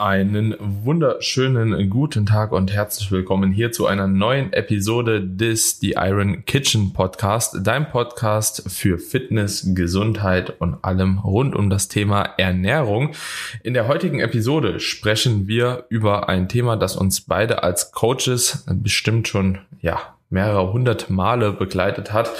Einen wunderschönen guten Tag und herzlich willkommen hier zu einer neuen Episode des The Iron Kitchen Podcast, dein Podcast für Fitness, Gesundheit und allem rund um das Thema Ernährung. In der heutigen Episode sprechen wir über ein Thema, das uns beide als Coaches bestimmt schon, ja, mehrere hundert Male begleitet hat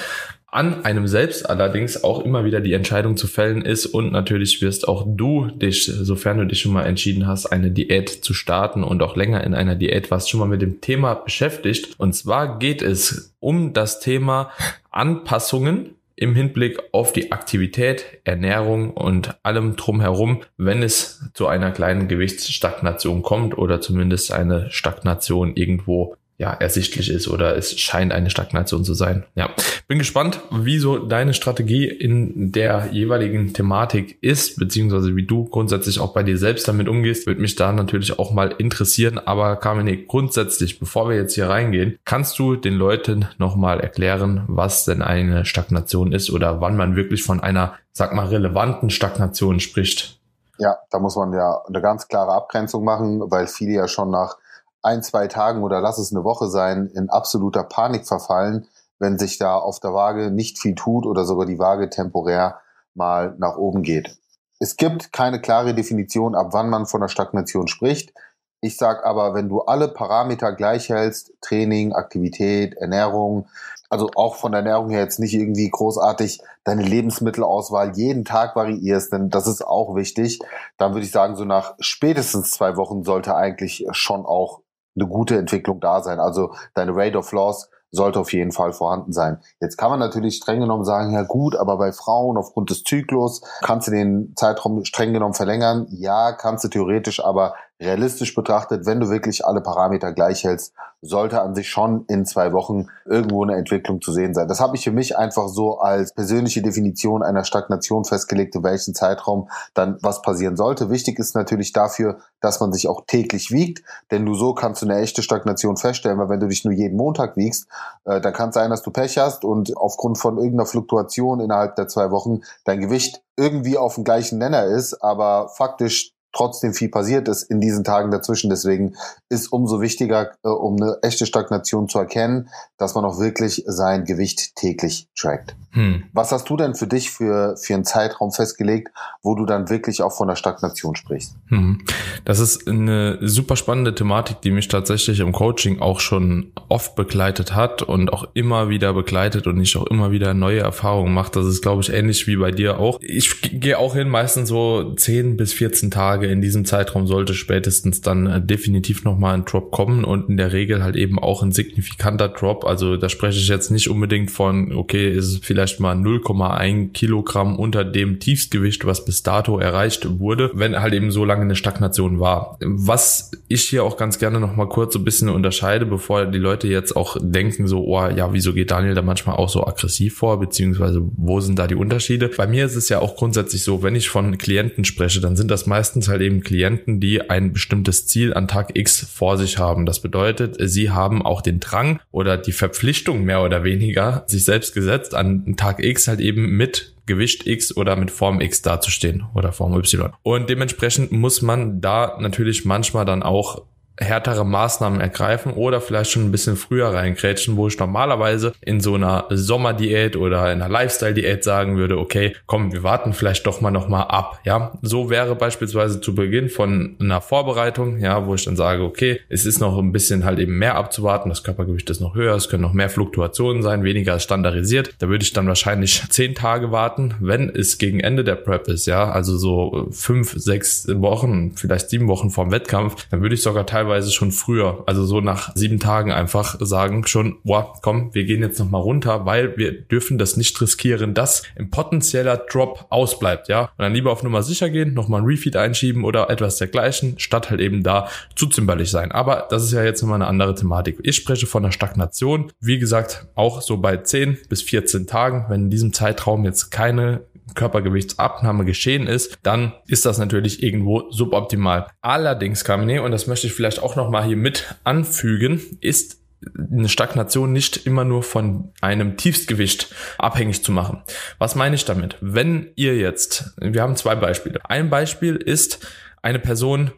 an einem selbst allerdings auch immer wieder die Entscheidung zu fällen ist und natürlich wirst auch du dich, sofern du dich schon mal entschieden hast, eine Diät zu starten und auch länger in einer Diät warst, schon mal mit dem Thema beschäftigt. Und zwar geht es um das Thema Anpassungen im Hinblick auf die Aktivität, Ernährung und allem drumherum, wenn es zu einer kleinen Gewichtsstagnation kommt oder zumindest eine Stagnation irgendwo ja, ersichtlich ist oder es scheint eine Stagnation zu sein. Ja, bin gespannt, wie so deine Strategie in der jeweiligen Thematik ist, beziehungsweise wie du grundsätzlich auch bei dir selbst damit umgehst, würde mich da natürlich auch mal interessieren. Aber Carmine, grundsätzlich, bevor wir jetzt hier reingehen, kannst du den Leuten nochmal erklären, was denn eine Stagnation ist oder wann man wirklich von einer, sag mal, relevanten Stagnation spricht? Ja, da muss man ja eine ganz klare Abgrenzung machen, weil viele ja schon nach ein, zwei Tagen oder lass es eine Woche sein, in absoluter Panik verfallen, wenn sich da auf der Waage nicht viel tut oder sogar die Waage temporär mal nach oben geht. Es gibt keine klare Definition, ab wann man von der Stagnation spricht. Ich sage aber, wenn du alle Parameter gleich hältst, Training, Aktivität, Ernährung, also auch von der Ernährung her jetzt nicht irgendwie großartig deine Lebensmittelauswahl jeden Tag variierst, denn das ist auch wichtig, dann würde ich sagen, so nach spätestens zwei Wochen sollte eigentlich schon auch eine gute Entwicklung da sein. Also deine Rate of Loss sollte auf jeden Fall vorhanden sein. Jetzt kann man natürlich streng genommen sagen, ja gut, aber bei Frauen aufgrund des Zyklus kannst du den Zeitraum streng genommen verlängern. Ja, kannst du theoretisch, aber realistisch betrachtet, wenn du wirklich alle Parameter gleich hältst, sollte an sich schon in zwei Wochen irgendwo eine Entwicklung zu sehen sein. Das habe ich für mich einfach so als persönliche Definition einer Stagnation festgelegt, in welchem Zeitraum dann was passieren sollte. Wichtig ist natürlich dafür, dass man sich auch täglich wiegt, denn nur so kannst du eine echte Stagnation feststellen, weil wenn du dich nur jeden Montag wiegst, äh, dann kann es sein, dass du Pech hast und aufgrund von irgendeiner Fluktuation innerhalb der zwei Wochen dein Gewicht irgendwie auf dem gleichen Nenner ist, aber faktisch trotzdem viel passiert ist in diesen Tagen dazwischen. Deswegen ist umso wichtiger, äh, um eine echte Stagnation zu erkennen, dass man auch wirklich sein Gewicht täglich trackt. Hm. Was hast du denn für dich für, für einen Zeitraum festgelegt, wo du dann wirklich auch von der Stagnation sprichst? Hm. Das ist eine super spannende Thematik, die mich tatsächlich im Coaching auch schon oft begleitet hat und auch immer wieder begleitet und ich auch immer wieder neue Erfahrungen mache. Das ist, glaube ich, ähnlich wie bei dir auch. Ich gehe auch hin, meistens so 10 bis 14 Tage. In diesem Zeitraum sollte spätestens dann äh, definitiv nochmal ein Drop kommen und in der Regel halt eben auch ein signifikanter Drop. Also da spreche ich jetzt nicht unbedingt von, okay, ist es vielleicht mal 0,1 Kilogramm unter dem Tiefstgewicht, was bis dato erreicht wurde, wenn halt eben so lange eine Stagnation war. Was ich hier auch ganz gerne noch mal kurz so ein bisschen unterscheide, bevor die Leute jetzt auch denken so, oh ja, wieso geht Daniel da manchmal auch so aggressiv vor, beziehungsweise wo sind da die Unterschiede? Bei mir ist es ja auch grundsätzlich so, wenn ich von Klienten spreche, dann sind das meistens halt eben Klienten, die ein bestimmtes Ziel an Tag X vor sich haben. Das bedeutet, sie haben auch den Drang oder die Verpflichtung mehr oder weniger sich selbst gesetzt an Tag X halt eben mit Gewicht X oder mit Form X dazustehen oder Form Y. Und dementsprechend muss man da natürlich manchmal dann auch härtere Maßnahmen ergreifen oder vielleicht schon ein bisschen früher reingrätschen, wo ich normalerweise in so einer Sommerdiät oder in einer Lifestyle-Diät sagen würde, okay, komm, wir warten vielleicht doch mal nochmal ab, ja. So wäre beispielsweise zu Beginn von einer Vorbereitung, ja, wo ich dann sage, okay, es ist noch ein bisschen halt eben mehr abzuwarten, das Körpergewicht ist noch höher, es können noch mehr Fluktuationen sein, weniger standardisiert. Da würde ich dann wahrscheinlich zehn Tage warten, wenn es gegen Ende der Prep ist, ja, also so fünf, sechs Wochen, vielleicht sieben Wochen vorm Wettkampf, dann würde ich sogar teilweise teilweise schon früher, also so nach sieben Tagen einfach sagen schon, boah, komm, wir gehen jetzt nochmal runter, weil wir dürfen das nicht riskieren, dass ein potenzieller Drop ausbleibt, ja. Und dann lieber auf Nummer sicher gehen, nochmal ein Refeed einschieben oder etwas dergleichen, statt halt eben da zu zimperlich sein. Aber das ist ja jetzt nochmal eine andere Thematik. Ich spreche von der Stagnation. Wie gesagt, auch so bei 10 bis 14 Tagen, wenn in diesem Zeitraum jetzt keine Körpergewichtsabnahme geschehen ist, dann ist das natürlich irgendwo suboptimal. Allerdings, Kamine, und das möchte ich vielleicht auch nochmal hier mit anfügen, ist eine Stagnation nicht immer nur von einem Tiefstgewicht abhängig zu machen. Was meine ich damit? Wenn ihr jetzt, wir haben zwei Beispiele. Ein Beispiel ist eine Person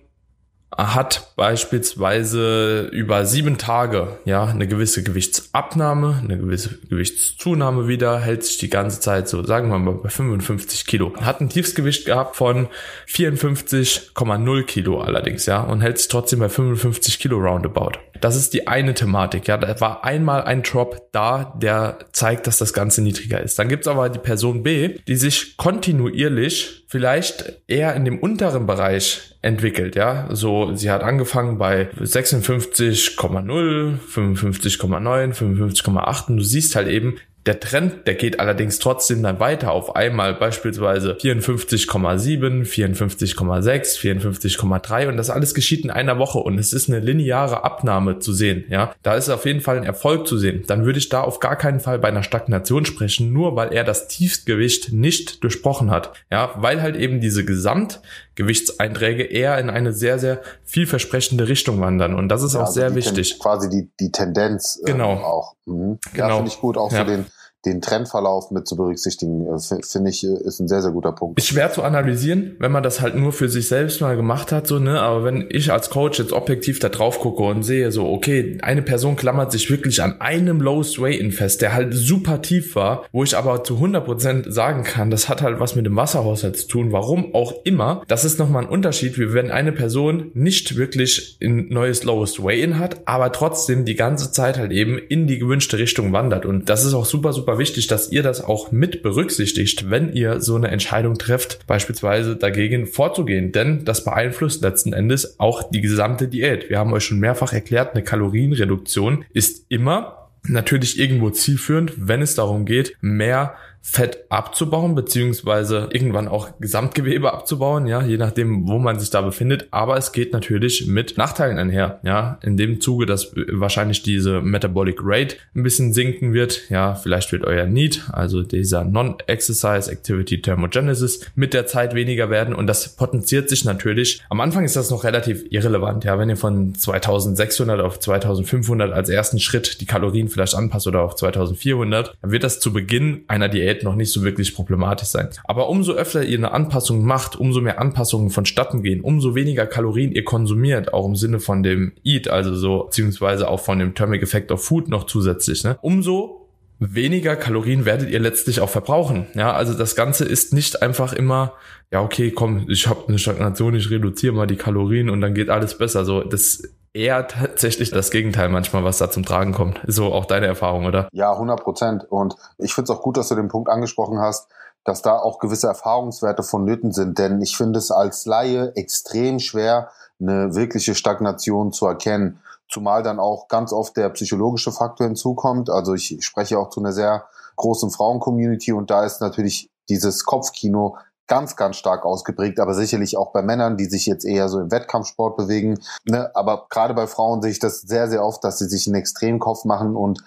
hat beispielsweise über sieben Tage ja eine gewisse Gewichtsabnahme, eine gewisse Gewichtszunahme wieder, hält sich die ganze Zeit so, sagen wir mal bei 55 Kilo. Hat ein Tiefsgewicht gehabt von 54,0 Kilo allerdings, ja, und hält sich trotzdem bei 55 Kilo roundabout. Das ist die eine Thematik, ja. Da war einmal ein Drop da, der zeigt, dass das Ganze niedriger ist. Dann gibt's aber die Person B, die sich kontinuierlich vielleicht eher in dem unteren Bereich entwickelt, ja. So, sie hat angefangen bei 56,0, 55,9, 55,8 und du siehst halt eben, der Trend, der geht allerdings trotzdem dann weiter auf einmal beispielsweise 54,7, 54,6, 54,3 und das alles geschieht in einer Woche und es ist eine lineare Abnahme zu sehen, ja. Da ist auf jeden Fall ein Erfolg zu sehen. Dann würde ich da auf gar keinen Fall bei einer Stagnation sprechen, nur weil er das Tiefstgewicht nicht durchbrochen hat, ja, weil halt eben diese Gesamtgewichtseinträge eher in eine sehr, sehr vielversprechende Richtung wandern und das ist ja, auch also sehr wichtig. Quasi die, die Tendenz genau. Ähm, auch. Mhm. Ja, genau. finde ich gut, auch ja. so den den Trendverlauf mit zu berücksichtigen, äh, finde ich, äh, ist ein sehr, sehr guter Punkt. Ist schwer zu analysieren, wenn man das halt nur für sich selbst mal gemacht hat, so, ne, aber wenn ich als Coach jetzt objektiv da drauf gucke und sehe, so, okay, eine Person klammert sich wirklich an einem Lowest Weight fest, der halt super tief war, wo ich aber zu 100% sagen kann, das hat halt was mit dem Wasserhaushalt zu tun, warum auch immer, das ist nochmal ein Unterschied, wie wenn eine Person nicht wirklich ein neues Lowest Weight hat, aber trotzdem die ganze Zeit halt eben in die gewünschte Richtung wandert. Und das ist auch super, super super wichtig, dass ihr das auch mit berücksichtigt, wenn ihr so eine Entscheidung trefft, beispielsweise dagegen vorzugehen. Denn das beeinflusst letzten Endes auch die gesamte Diät. Wir haben euch schon mehrfach erklärt, eine Kalorienreduktion ist immer natürlich irgendwo zielführend, wenn es darum geht, mehr Fett abzubauen, beziehungsweise irgendwann auch Gesamtgewebe abzubauen, ja, je nachdem, wo man sich da befindet. Aber es geht natürlich mit Nachteilen einher, ja, in dem Zuge, dass wahrscheinlich diese Metabolic Rate ein bisschen sinken wird, ja, vielleicht wird euer Need, also dieser Non-Exercise Activity Thermogenesis mit der Zeit weniger werden und das potenziert sich natürlich. Am Anfang ist das noch relativ irrelevant, ja, wenn ihr von 2600 auf 2500 als ersten Schritt die Kalorien vielleicht anpasst oder auf 2400, dann wird das zu Beginn einer Diät Qualität noch nicht so wirklich problematisch sein. Aber umso öfter ihr eine Anpassung macht, umso mehr Anpassungen vonstatten gehen, umso weniger Kalorien ihr konsumiert, auch im Sinne von dem Eat, also so, beziehungsweise auch von dem Thermic Effect of Food noch zusätzlich, ne? umso weniger Kalorien werdet ihr letztlich auch verbrauchen. Ja, also das Ganze ist nicht einfach immer, ja, okay, komm, ich habe eine Stagnation, ich reduziere mal die Kalorien und dann geht alles besser. So, das eher tatsächlich das Gegenteil manchmal, was da zum Tragen kommt. So auch deine Erfahrung, oder? Ja, 100 Prozent. Und ich finde es auch gut, dass du den Punkt angesprochen hast, dass da auch gewisse Erfahrungswerte vonnöten sind. Denn ich finde es als Laie extrem schwer, eine wirkliche Stagnation zu erkennen. Zumal dann auch ganz oft der psychologische Faktor hinzukommt. Also ich spreche auch zu einer sehr großen Frauen-Community und da ist natürlich dieses Kopfkino ganz, ganz stark ausgeprägt, aber sicherlich auch bei Männern, die sich jetzt eher so im Wettkampfsport bewegen. Ne? Aber gerade bei Frauen sehe ich das sehr, sehr oft, dass sie sich einen Extremkopf machen und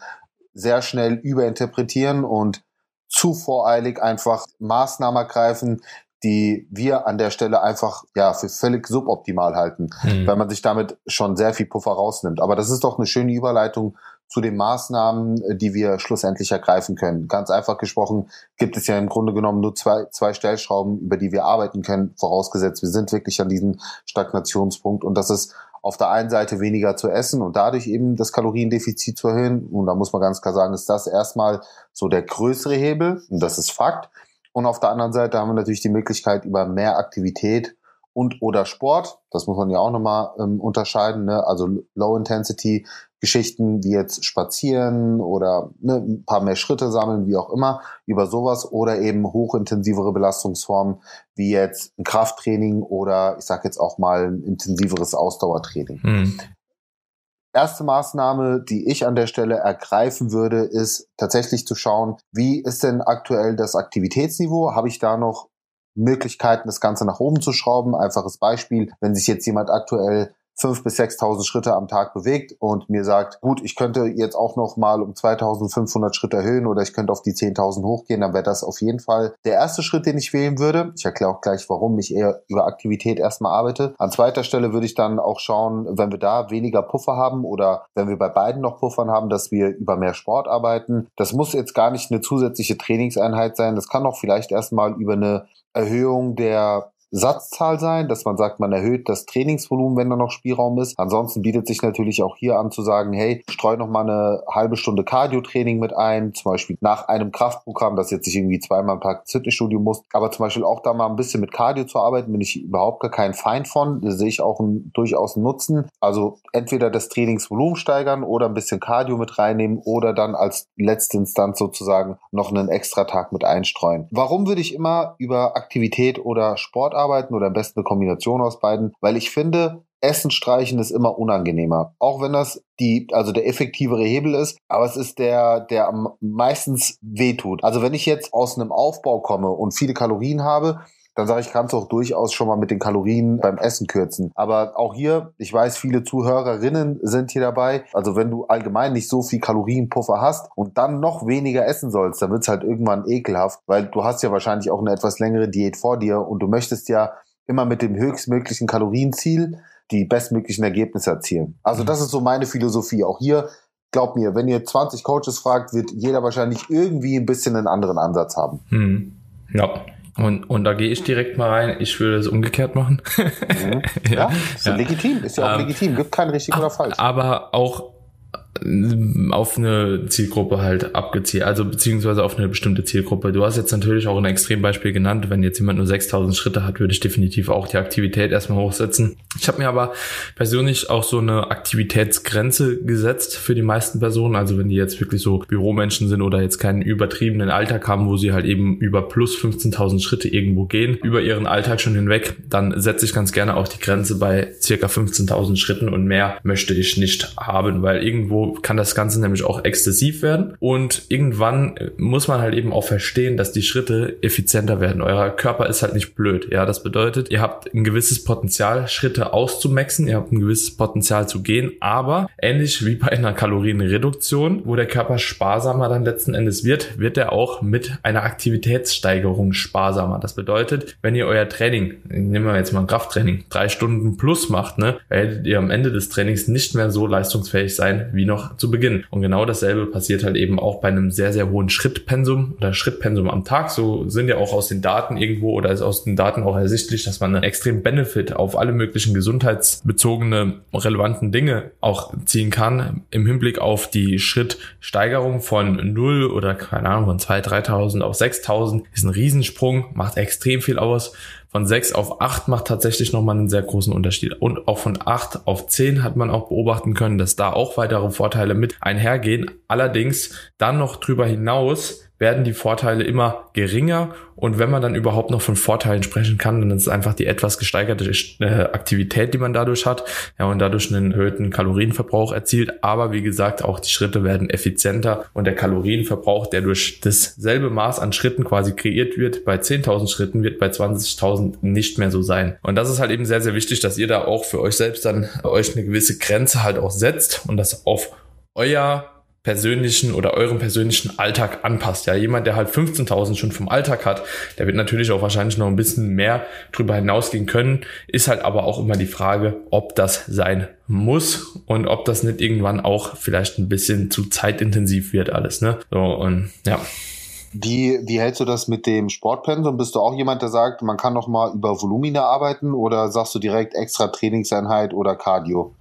sehr schnell überinterpretieren und zu voreilig einfach Maßnahmen ergreifen, die wir an der Stelle einfach ja für völlig suboptimal halten, mhm. weil man sich damit schon sehr viel Puffer rausnimmt. Aber das ist doch eine schöne Überleitung zu den Maßnahmen, äh, die wir schlussendlich ergreifen können. Ganz einfach gesprochen gibt es ja im Grunde genommen nur zwei, zwei Stellschrauben, über die wir arbeiten können, vorausgesetzt, wir sind wirklich an diesem Stagnationspunkt. Und das ist auf der einen Seite weniger zu essen und dadurch eben das Kaloriendefizit zu erhöhen. Und da muss man ganz klar sagen, ist das erstmal so der größere Hebel. Und das ist Fakt. Und auf der anderen Seite haben wir natürlich die Möglichkeit, über mehr Aktivität und oder Sport, das muss man ja auch nochmal ähm, unterscheiden, ne? also Low-Intensity Geschichten wie jetzt spazieren oder ne, ein paar mehr Schritte sammeln, wie auch immer, über sowas oder eben hochintensivere Belastungsformen wie jetzt ein Krafttraining oder ich sage jetzt auch mal ein intensiveres Ausdauertraining. Mhm. Erste Maßnahme, die ich an der Stelle ergreifen würde, ist tatsächlich zu schauen, wie ist denn aktuell das Aktivitätsniveau? Habe ich da noch Möglichkeiten, das Ganze nach oben zu schrauben. Einfaches Beispiel, wenn sich jetzt jemand aktuell fünf bis 6.000 Schritte am Tag bewegt und mir sagt, gut, ich könnte jetzt auch noch mal um 2.500 Schritte erhöhen oder ich könnte auf die 10.000 hochgehen, dann wäre das auf jeden Fall der erste Schritt, den ich wählen würde. Ich erkläre auch gleich, warum ich eher über Aktivität erstmal arbeite. An zweiter Stelle würde ich dann auch schauen, wenn wir da weniger Puffer haben oder wenn wir bei beiden noch Puffern haben, dass wir über mehr Sport arbeiten. Das muss jetzt gar nicht eine zusätzliche Trainingseinheit sein. Das kann auch vielleicht erstmal über eine Erhöhung der Satzzahl sein, dass man sagt, man erhöht das Trainingsvolumen, wenn da noch Spielraum ist. Ansonsten bietet sich natürlich auch hier an zu sagen, hey, streu noch mal eine halbe Stunde Cardio-Training mit ein, zum Beispiel nach einem Kraftprogramm, das jetzt nicht irgendwie zweimal am Tag ins Fitnessstudio muss, aber zum Beispiel auch da mal ein bisschen mit Cardio zu arbeiten, bin ich überhaupt gar kein Feind von. Da sehe ich auch einen, durchaus einen Nutzen. Also entweder das Trainingsvolumen steigern oder ein bisschen Cardio mit reinnehmen oder dann als letzte Instanz sozusagen noch einen extra Tag mit einstreuen. Warum würde ich immer über Aktivität oder Sport arbeiten oder am besten eine Kombination aus beiden? Weil ich finde, Essen streichen ist immer unangenehmer. Auch wenn das die, also der effektivere Hebel ist, aber es ist der, der am meistens wehtut. Also wenn ich jetzt aus einem Aufbau komme und viele Kalorien habe, dann sage ich, kannst du auch durchaus schon mal mit den Kalorien beim Essen kürzen. Aber auch hier, ich weiß, viele Zuhörerinnen sind hier dabei. Also wenn du allgemein nicht so viel Kalorienpuffer hast und dann noch weniger essen sollst, dann wird's halt irgendwann ekelhaft, weil du hast ja wahrscheinlich auch eine etwas längere Diät vor dir und du möchtest ja immer mit dem höchstmöglichen Kalorienziel die bestmöglichen Ergebnisse erzielen. Also das ist so meine Philosophie. Auch hier, glaub mir, wenn ihr 20 Coaches fragt, wird jeder wahrscheinlich irgendwie ein bisschen einen anderen Ansatz haben. Hm. Ja, und, und da gehe ich direkt mal rein. Ich würde es umgekehrt machen. Mhm. ja, ist ja. legitim. Ist ja auch ähm, legitim. Gibt kein richtig oder falsch. Aber auch auf eine Zielgruppe halt abgezielt, also beziehungsweise auf eine bestimmte Zielgruppe. Du hast jetzt natürlich auch ein Extrembeispiel genannt. Wenn jetzt jemand nur 6000 Schritte hat, würde ich definitiv auch die Aktivität erstmal hochsetzen. Ich habe mir aber persönlich auch so eine Aktivitätsgrenze gesetzt für die meisten Personen. Also wenn die jetzt wirklich so Büromenschen sind oder jetzt keinen übertriebenen Alltag haben, wo sie halt eben über plus 15.000 Schritte irgendwo gehen, über ihren Alltag schon hinweg, dann setze ich ganz gerne auch die Grenze bei circa 15.000 Schritten und mehr möchte ich nicht haben, weil irgendwo kann das Ganze nämlich auch exzessiv werden. Und irgendwann muss man halt eben auch verstehen, dass die Schritte effizienter werden. Euer Körper ist halt nicht blöd. Ja, das bedeutet, ihr habt ein gewisses Potenzial, Schritte auszumaxen. Ihr habt ein gewisses Potenzial zu gehen. Aber ähnlich wie bei einer Kalorienreduktion, wo der Körper sparsamer dann letzten Endes wird, wird er auch mit einer Aktivitätssteigerung sparsamer. Das bedeutet, wenn ihr euer Training, nehmen wir jetzt mal ein Krafttraining, drei Stunden plus macht, ne, werdet ihr am Ende des Trainings nicht mehr so leistungsfähig sein wie noch noch zu Beginn. Und genau dasselbe passiert halt eben auch bei einem sehr, sehr hohen Schrittpensum oder Schrittpensum am Tag. So sind ja auch aus den Daten irgendwo oder ist aus den Daten auch ersichtlich, dass man einen extrem Benefit auf alle möglichen gesundheitsbezogene relevanten Dinge auch ziehen kann im Hinblick auf die Schrittsteigerung von 0 oder keine Ahnung von 2.000, 3.000 auf 6.000 ist ein Riesensprung, macht extrem viel aus von 6 auf 8 macht tatsächlich nochmal einen sehr großen Unterschied. Und auch von 8 auf 10 hat man auch beobachten können, dass da auch weitere Vorteile mit einhergehen. Allerdings dann noch drüber hinaus werden die Vorteile immer geringer und wenn man dann überhaupt noch von Vorteilen sprechen kann, dann ist es einfach die etwas gesteigerte äh, Aktivität, die man dadurch hat ja, und dadurch einen erhöhten Kalorienverbrauch erzielt. Aber wie gesagt, auch die Schritte werden effizienter und der Kalorienverbrauch, der durch dasselbe Maß an Schritten quasi kreiert wird, bei 10.000 Schritten wird bei 20.000 nicht mehr so sein. Und das ist halt eben sehr, sehr wichtig, dass ihr da auch für euch selbst dann euch eine gewisse Grenze halt auch setzt und das auf euer persönlichen oder eurem persönlichen Alltag anpasst. Ja, jemand, der halt 15.000 schon vom Alltag hat, der wird natürlich auch wahrscheinlich noch ein bisschen mehr drüber hinausgehen können. Ist halt aber auch immer die Frage, ob das sein muss und ob das nicht irgendwann auch vielleicht ein bisschen zu zeitintensiv wird alles, ne? So, und ja. Wie, wie hältst du das mit dem Sportpensum? Bist du auch jemand, der sagt, man kann noch mal über Volumina arbeiten oder sagst du direkt extra Trainingseinheit oder Cardio?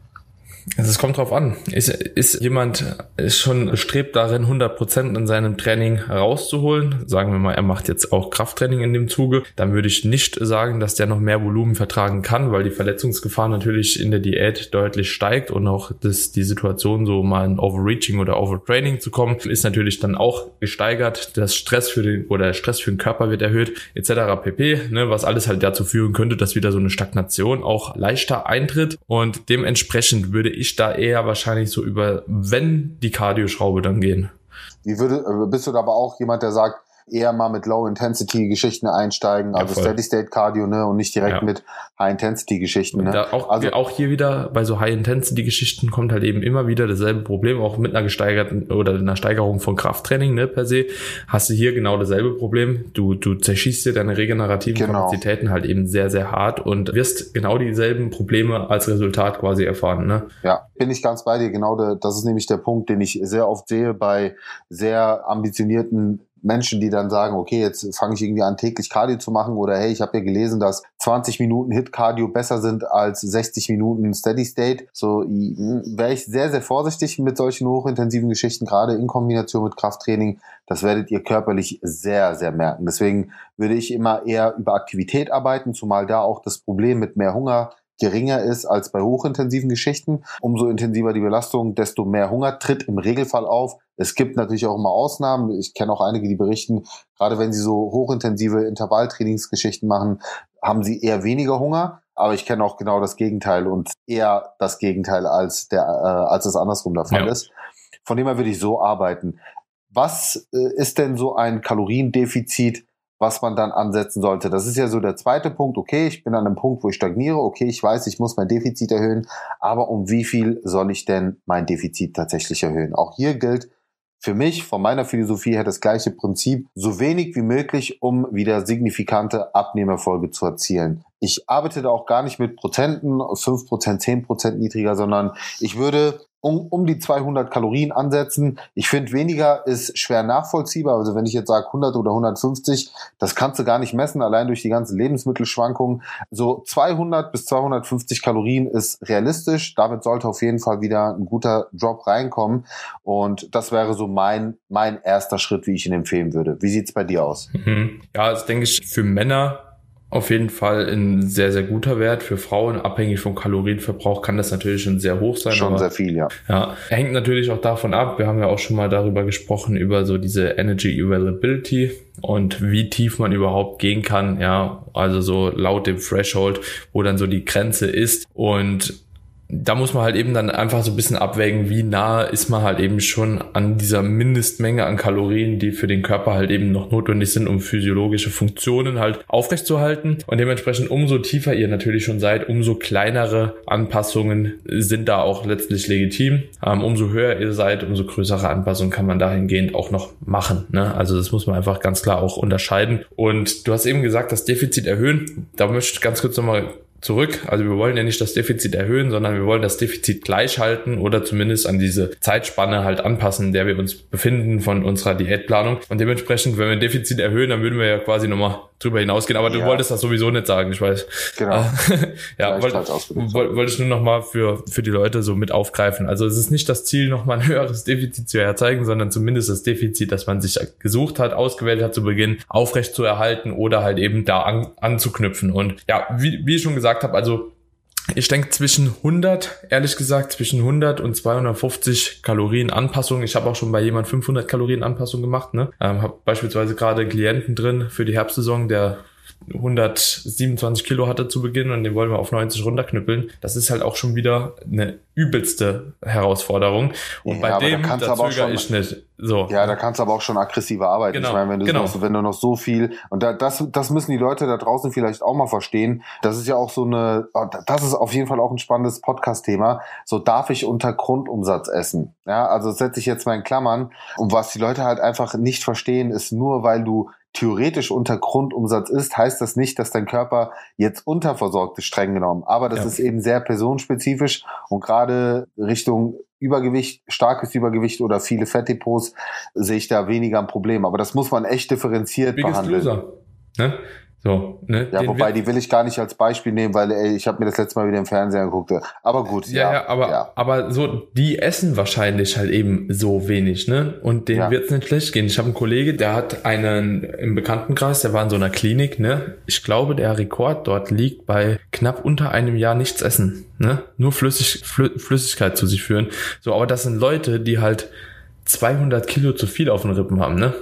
Also es kommt drauf an. Ist, ist jemand schon strebt darin, 100% in seinem Training rauszuholen, sagen wir mal, er macht jetzt auch Krafttraining in dem Zuge, dann würde ich nicht sagen, dass der noch mehr Volumen vertragen kann, weil die Verletzungsgefahr natürlich in der Diät deutlich steigt und auch das, die Situation, so mal in Overreaching oder Overtraining zu kommen, ist natürlich dann auch gesteigert. Das Stress für den oder der Stress für den Körper wird erhöht, etc. pp. Ne, was alles halt dazu führen könnte, dass wieder so eine Stagnation auch leichter eintritt und dementsprechend würde ich da eher wahrscheinlich so über, wenn die Kardioschraube dann gehen. Wie würde, bist du aber auch jemand, der sagt, eher mal mit Low-Intensity-Geschichten einsteigen, also ja, Steady-State-Cardio, ne, und nicht direkt ja. mit High-Intensity-Geschichten, ne? Auch, also, auch hier wieder bei so High-Intensity-Geschichten kommt halt eben immer wieder dasselbe Problem, auch mit einer gesteigerten oder einer Steigerung von Krafttraining, ne, per se, hast du hier genau dasselbe Problem. Du, du zerschießt dir deine regenerativen genau. Kapazitäten halt eben sehr, sehr hart und wirst genau dieselben Probleme als Resultat quasi erfahren, ne? Ja, bin ich ganz bei dir. Genau, das ist nämlich der Punkt, den ich sehr oft sehe bei sehr ambitionierten Menschen, die dann sagen, okay, jetzt fange ich irgendwie an, täglich Cardio zu machen oder hey, ich habe ja gelesen, dass 20 Minuten Hit-Cardio besser sind als 60 Minuten Steady State. So wäre ich sehr, sehr vorsichtig mit solchen hochintensiven Geschichten, gerade in Kombination mit Krafttraining. Das werdet ihr körperlich sehr, sehr merken. Deswegen würde ich immer eher über Aktivität arbeiten, zumal da auch das Problem mit mehr Hunger geringer ist als bei hochintensiven Geschichten. Umso intensiver die Belastung, desto mehr Hunger tritt im Regelfall auf. Es gibt natürlich auch immer Ausnahmen. Ich kenne auch einige, die berichten, gerade wenn sie so hochintensive Intervalltrainingsgeschichten machen, haben sie eher weniger Hunger. Aber ich kenne auch genau das Gegenteil und eher das Gegenteil als der, äh, als es andersrum der Fall ja. ist. Von dem her würde ich so arbeiten. Was äh, ist denn so ein Kaloriendefizit, was man dann ansetzen sollte. Das ist ja so der zweite Punkt. Okay, ich bin an einem Punkt, wo ich stagniere. Okay, ich weiß, ich muss mein Defizit erhöhen. Aber um wie viel soll ich denn mein Defizit tatsächlich erhöhen? Auch hier gilt für mich, von meiner Philosophie her, das gleiche Prinzip. So wenig wie möglich, um wieder signifikante Abnehmerfolge zu erzielen. Ich arbeite da auch gar nicht mit Prozenten, 5%, 10% niedriger, sondern ich würde um, um die 200 Kalorien ansetzen. Ich finde, weniger ist schwer nachvollziehbar. Also wenn ich jetzt sage 100 oder 150, das kannst du gar nicht messen, allein durch die ganzen Lebensmittelschwankungen. So 200 bis 250 Kalorien ist realistisch. Damit sollte auf jeden Fall wieder ein guter Drop reinkommen. Und das wäre so mein, mein erster Schritt, wie ich ihn empfehlen würde. Wie sieht's bei dir aus? Mhm. Ja, das denke ich für Männer auf jeden Fall ein sehr, sehr guter Wert. Für Frauen, abhängig vom Kalorienverbrauch, kann das natürlich schon sehr hoch sein. Schon aber, sehr viel, ja. Ja, hängt natürlich auch davon ab. Wir haben ja auch schon mal darüber gesprochen, über so diese Energy Availability und wie tief man überhaupt gehen kann. Ja, also so laut dem Threshold, wo dann so die Grenze ist. Und da muss man halt eben dann einfach so ein bisschen abwägen, wie nah ist man halt eben schon an dieser Mindestmenge an Kalorien, die für den Körper halt eben noch notwendig sind, um physiologische Funktionen halt aufrechtzuerhalten. Und dementsprechend umso tiefer ihr natürlich schon seid, umso kleinere Anpassungen sind da auch letztlich legitim. Ähm, umso höher ihr seid, umso größere Anpassungen kann man dahingehend auch noch machen. Ne? Also das muss man einfach ganz klar auch unterscheiden. Und du hast eben gesagt, das Defizit erhöhen. Da möchte ich ganz kurz nochmal zurück. Also wir wollen ja nicht das Defizit erhöhen, sondern wir wollen das Defizit gleich halten oder zumindest an diese Zeitspanne halt anpassen, in der wir uns befinden von unserer Diätplanung. Und dementsprechend, wenn wir Defizit erhöhen, dann würden wir ja quasi nochmal drüber hinausgehen. Aber ja. du wolltest das sowieso nicht sagen, ich weiß. Genau. ja, wollte, wollte ich nur nochmal für, für die Leute so mit aufgreifen. Also es ist nicht das Ziel, nochmal ein höheres Defizit zu erzeugen, sondern zumindest das Defizit, das man sich gesucht hat, ausgewählt hat zu Beginn, aufrecht zu erhalten oder halt eben da an, anzuknüpfen. Und ja, wie, wie schon gesagt, gesagt habe, also ich denke zwischen 100, ehrlich gesagt, zwischen 100 und 250 Kalorien Anpassung. Ich habe auch schon bei jemand 500 Kalorien Anpassung gemacht. Ne? Ähm, habe beispielsweise gerade Klienten drin für die Herbstsaison, der 127 Kilo hatte zu Beginn und den wollen wir auf 90 runterknüppeln. Das ist halt auch schon wieder eine übelste Herausforderung. Und ja, bei dem, da, da zögere ich nicht. So. Ja, da kannst du aber auch schon aggressiver arbeiten. Genau, ich meine, wenn du, genau. noch, wenn du noch so viel, und da, das, das müssen die Leute da draußen vielleicht auch mal verstehen. Das ist ja auch so eine, das ist auf jeden Fall auch ein spannendes Podcast-Thema. So darf ich unter Grundumsatz essen. Ja, also setze ich jetzt mal in Klammern. Und was die Leute halt einfach nicht verstehen, ist nur, weil du theoretisch unter Grundumsatz ist, heißt das nicht, dass dein Körper jetzt unterversorgt ist, streng genommen. Aber das ja. ist eben sehr personenspezifisch und gerade Richtung Übergewicht, starkes Übergewicht oder viele Fettdepots sehe ich da weniger ein Problem. Aber das muss man echt differenziert Biggest behandeln. Loser. Ne? So, ne? Ja, Den wobei die will ich gar nicht als Beispiel nehmen, weil ey, ich habe mir das letzte Mal wieder im Fernsehen angeguckt. Aber gut, ja. Ja, ja aber, ja. aber so, die essen wahrscheinlich halt eben so wenig, ne? Und denen ja. wird's nicht schlecht gehen. Ich habe einen Kollege, der hat einen im Bekanntenkreis, der war in so einer Klinik, ne? Ich glaube, der Rekord dort liegt bei knapp unter einem Jahr nichts essen, ne? Nur Flüssig, Flü Flüssigkeit zu sich führen. So, aber das sind Leute, die halt 200 Kilo zu viel auf den Rippen haben, ne?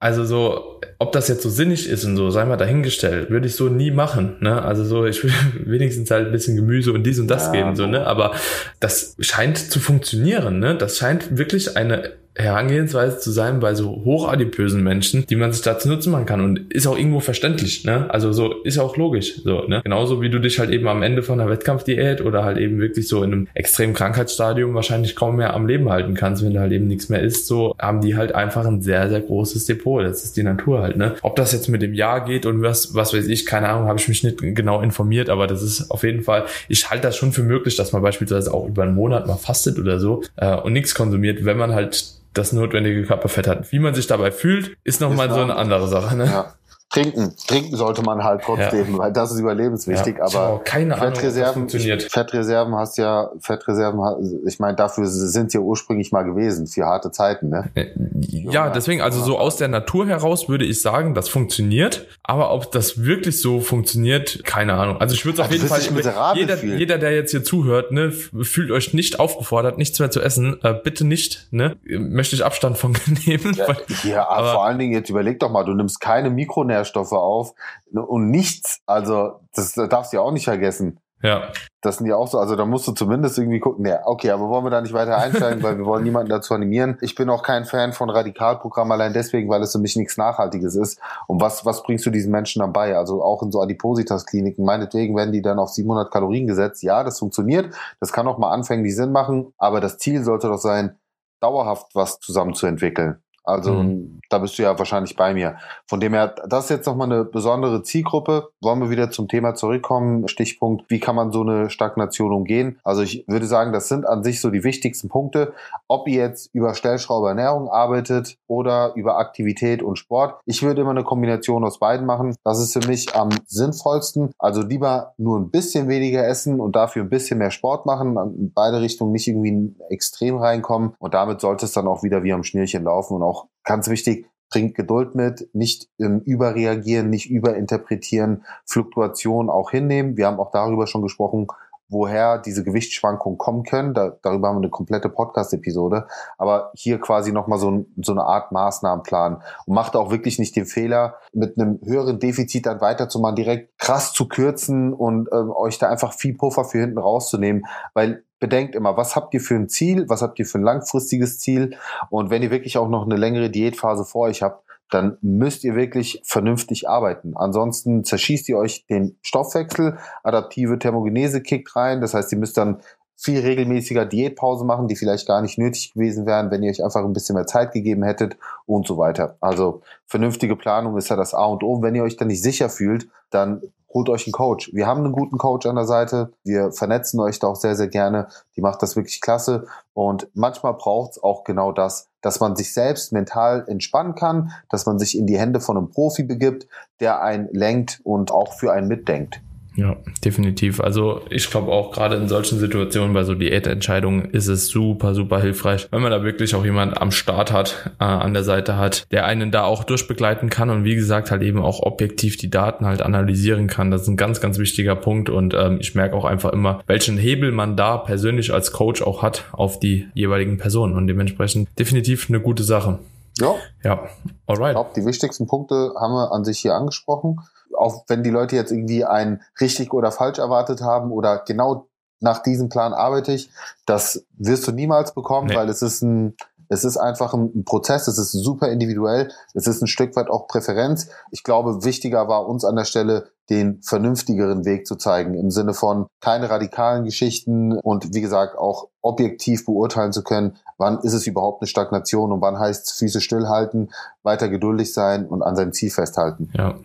Also so, ob das jetzt so sinnig ist und so, sei mal dahingestellt, würde ich so nie machen. Ne? Also so, ich will wenigstens halt ein bisschen Gemüse und dies und das ja, geben, so, ne? Aber das scheint zu funktionieren, ne? Das scheint wirklich eine Herangehensweise zu sein bei so hochadipösen Menschen, die man sich dazu nutzen machen kann und ist auch irgendwo verständlich, ne? Also so ist auch logisch, so, ne? Genauso wie du dich halt eben am Ende von einer Wettkampfdiät oder halt eben wirklich so in einem extremen Krankheitsstadium wahrscheinlich kaum mehr am Leben halten kannst, wenn du halt eben nichts mehr isst, so haben die halt einfach ein sehr, sehr großes Depot. Das ist die Natur halt, ne? Ob das jetzt mit dem Jahr geht und was, was weiß ich, keine Ahnung, habe ich mich nicht genau informiert, aber das ist auf jeden Fall, ich halte das schon für möglich, dass man beispielsweise auch über einen Monat mal fastet oder so äh, und nichts konsumiert, wenn man halt das notwendige Körperfett hat. Wie man sich dabei fühlt, ist nochmal so eine andere Sache. Ne? Ja. Trinken, trinken sollte man halt trotzdem, ja. weil das ist überlebenswichtig. Ja. Aber keine Fettreserven, Ahnung, Fettreserven hast ja, Fettreserven, ich meine, dafür sind sie ja ursprünglich mal gewesen für harte Zeiten. Ne? Äh, ja, deswegen also so aus der Natur heraus würde ich sagen, das funktioniert. Aber ob das wirklich so funktioniert, keine Ahnung. Also ich würde es auf jeden Fall. Jeder, jeder, der jetzt hier zuhört, ne, fühlt euch nicht aufgefordert, nichts mehr zu essen. Äh, bitte nicht. Ne, möchte ich Abstand von nehmen. Ja, ja aber vor allen Dingen jetzt überleg doch mal, du nimmst keine Mikronährstoffe Nährstoffe auf und nichts. Also, das darfst du ja auch nicht vergessen. Ja. Das sind ja auch so, also da musst du zumindest irgendwie gucken. Ja, okay, aber wollen wir da nicht weiter einsteigen, weil wir wollen niemanden dazu animieren. Ich bin auch kein Fan von Radikalprogrammen, allein deswegen, weil es für mich nichts Nachhaltiges ist. Und was, was bringst du diesen Menschen dann bei? Also auch in so Adipositas-Kliniken, meinetwegen werden die dann auf 700 Kalorien gesetzt. Ja, das funktioniert. Das kann auch mal anfänglich Sinn machen, aber das Ziel sollte doch sein, dauerhaft was zusammenzuentwickeln. Also mhm. da bist du ja wahrscheinlich bei mir. Von dem her, das ist jetzt nochmal eine besondere Zielgruppe. Wollen wir wieder zum Thema zurückkommen? Stichpunkt, wie kann man so eine Stagnation umgehen? Also ich würde sagen, das sind an sich so die wichtigsten Punkte. Ob ihr jetzt über Stellschrauberernährung arbeitet oder über Aktivität und Sport. Ich würde immer eine Kombination aus beiden machen. Das ist für mich am sinnvollsten. Also lieber nur ein bisschen weniger essen und dafür ein bisschen mehr Sport machen. In beide Richtungen nicht irgendwie extrem reinkommen. Und damit sollte es dann auch wieder wie am Schnürchen laufen und auch auch ganz wichtig, bringt Geduld mit, nicht ähm, überreagieren, nicht überinterpretieren, Fluktuationen auch hinnehmen. Wir haben auch darüber schon gesprochen, woher diese Gewichtsschwankungen kommen können. Da, darüber haben wir eine komplette Podcast-Episode. Aber hier quasi nochmal so, so eine Art Maßnahmenplan. Und macht auch wirklich nicht den Fehler, mit einem höheren Defizit dann weiterzumachen, direkt krass zu kürzen und äh, euch da einfach viel Puffer für hinten rauszunehmen. Weil bedenkt immer, was habt ihr für ein Ziel, was habt ihr für ein langfristiges Ziel? Und wenn ihr wirklich auch noch eine längere Diätphase vor euch habt, dann müsst ihr wirklich vernünftig arbeiten. Ansonsten zerschießt ihr euch den Stoffwechsel, adaptive Thermogenese kickt rein, das heißt, ihr müsst dann viel regelmäßiger Diätpause machen, die vielleicht gar nicht nötig gewesen wären, wenn ihr euch einfach ein bisschen mehr Zeit gegeben hättet und so weiter. Also vernünftige Planung ist ja das A und O. Wenn ihr euch dann nicht sicher fühlt, dann holt euch einen Coach. Wir haben einen guten Coach an der Seite. Wir vernetzen euch da auch sehr, sehr gerne. Die macht das wirklich klasse. Und manchmal braucht es auch genau das, dass man sich selbst mental entspannen kann, dass man sich in die Hände von einem Profi begibt, der einen lenkt und auch für einen mitdenkt. Ja, definitiv. Also ich glaube auch gerade in solchen Situationen bei so Diätentscheidungen ist es super, super hilfreich, wenn man da wirklich auch jemand am Start hat, äh, an der Seite hat, der einen da auch durchbegleiten kann und wie gesagt halt eben auch objektiv die Daten halt analysieren kann. Das ist ein ganz, ganz wichtiger Punkt und ähm, ich merke auch einfach immer, welchen Hebel man da persönlich als Coach auch hat auf die jeweiligen Personen und dementsprechend definitiv eine gute Sache. Ja. Ja, alright. Ich glaube, die wichtigsten Punkte haben wir an sich hier angesprochen auch wenn die Leute jetzt irgendwie ein richtig oder falsch erwartet haben oder genau nach diesem Plan arbeite ich, das wirst du niemals bekommen, nee. weil es ist ein, es ist einfach ein Prozess, es ist super individuell, es ist ein Stück weit auch Präferenz. Ich glaube, wichtiger war uns an der Stelle, den vernünftigeren Weg zu zeigen, im Sinne von keine radikalen Geschichten und wie gesagt auch objektiv beurteilen zu können, wann ist es überhaupt eine Stagnation und wann heißt es Füße stillhalten, weiter geduldig sein und an seinem Ziel festhalten. Ja,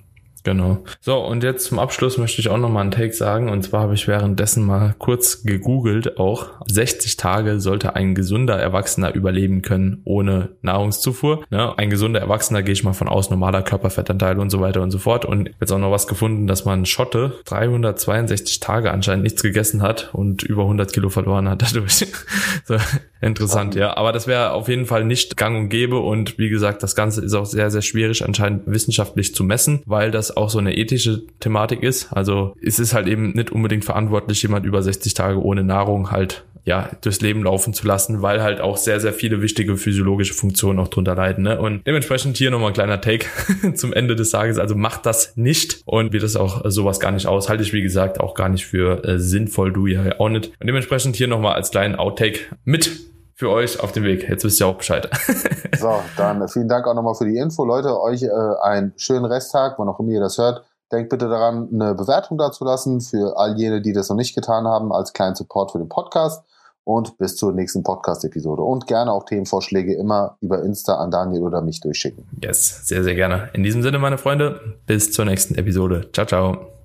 Genau. So, und jetzt zum Abschluss möchte ich auch nochmal einen Take sagen. Und zwar habe ich währenddessen mal kurz gegoogelt auch. 60 Tage sollte ein gesunder Erwachsener überleben können ohne Nahrungszufuhr. Ne? Ein gesunder Erwachsener gehe ich mal von aus, normaler Körperfettanteil und so weiter und so fort. Und jetzt auch noch was gefunden, dass man Schotte 362 Tage anscheinend nichts gegessen hat und über 100 Kilo verloren hat dadurch. so, interessant, ja. Aber das wäre auf jeden Fall nicht gang und gäbe. Und wie gesagt, das Ganze ist auch sehr, sehr schwierig anscheinend wissenschaftlich zu messen, weil das auch so eine ethische Thematik ist. Also es ist halt eben nicht unbedingt verantwortlich, jemand über 60 Tage ohne Nahrung halt ja, durchs Leben laufen zu lassen, weil halt auch sehr, sehr viele wichtige physiologische Funktionen auch drunter leiden. Ne? Und dementsprechend hier nochmal ein kleiner Take zum Ende des Tages. Also macht das nicht und wird das auch sowas gar nicht aus. Halte ich, wie gesagt, auch gar nicht für äh, sinnvoll, du ja auch nicht. Und dementsprechend hier nochmal als kleinen Outtake mit für euch auf dem Weg. Jetzt wisst ihr auch Bescheid. so, dann vielen Dank auch nochmal für die Info. Leute, euch äh, einen schönen Resttag, wann auch immer ihr das hört. Denkt bitte daran, eine Bewertung dazulassen für all jene, die das noch nicht getan haben, als kleinen Support für den Podcast. Und bis zur nächsten Podcast-Episode. Und gerne auch Themenvorschläge immer über Insta an Daniel oder mich durchschicken. Yes, sehr, sehr gerne. In diesem Sinne, meine Freunde, bis zur nächsten Episode. Ciao, ciao.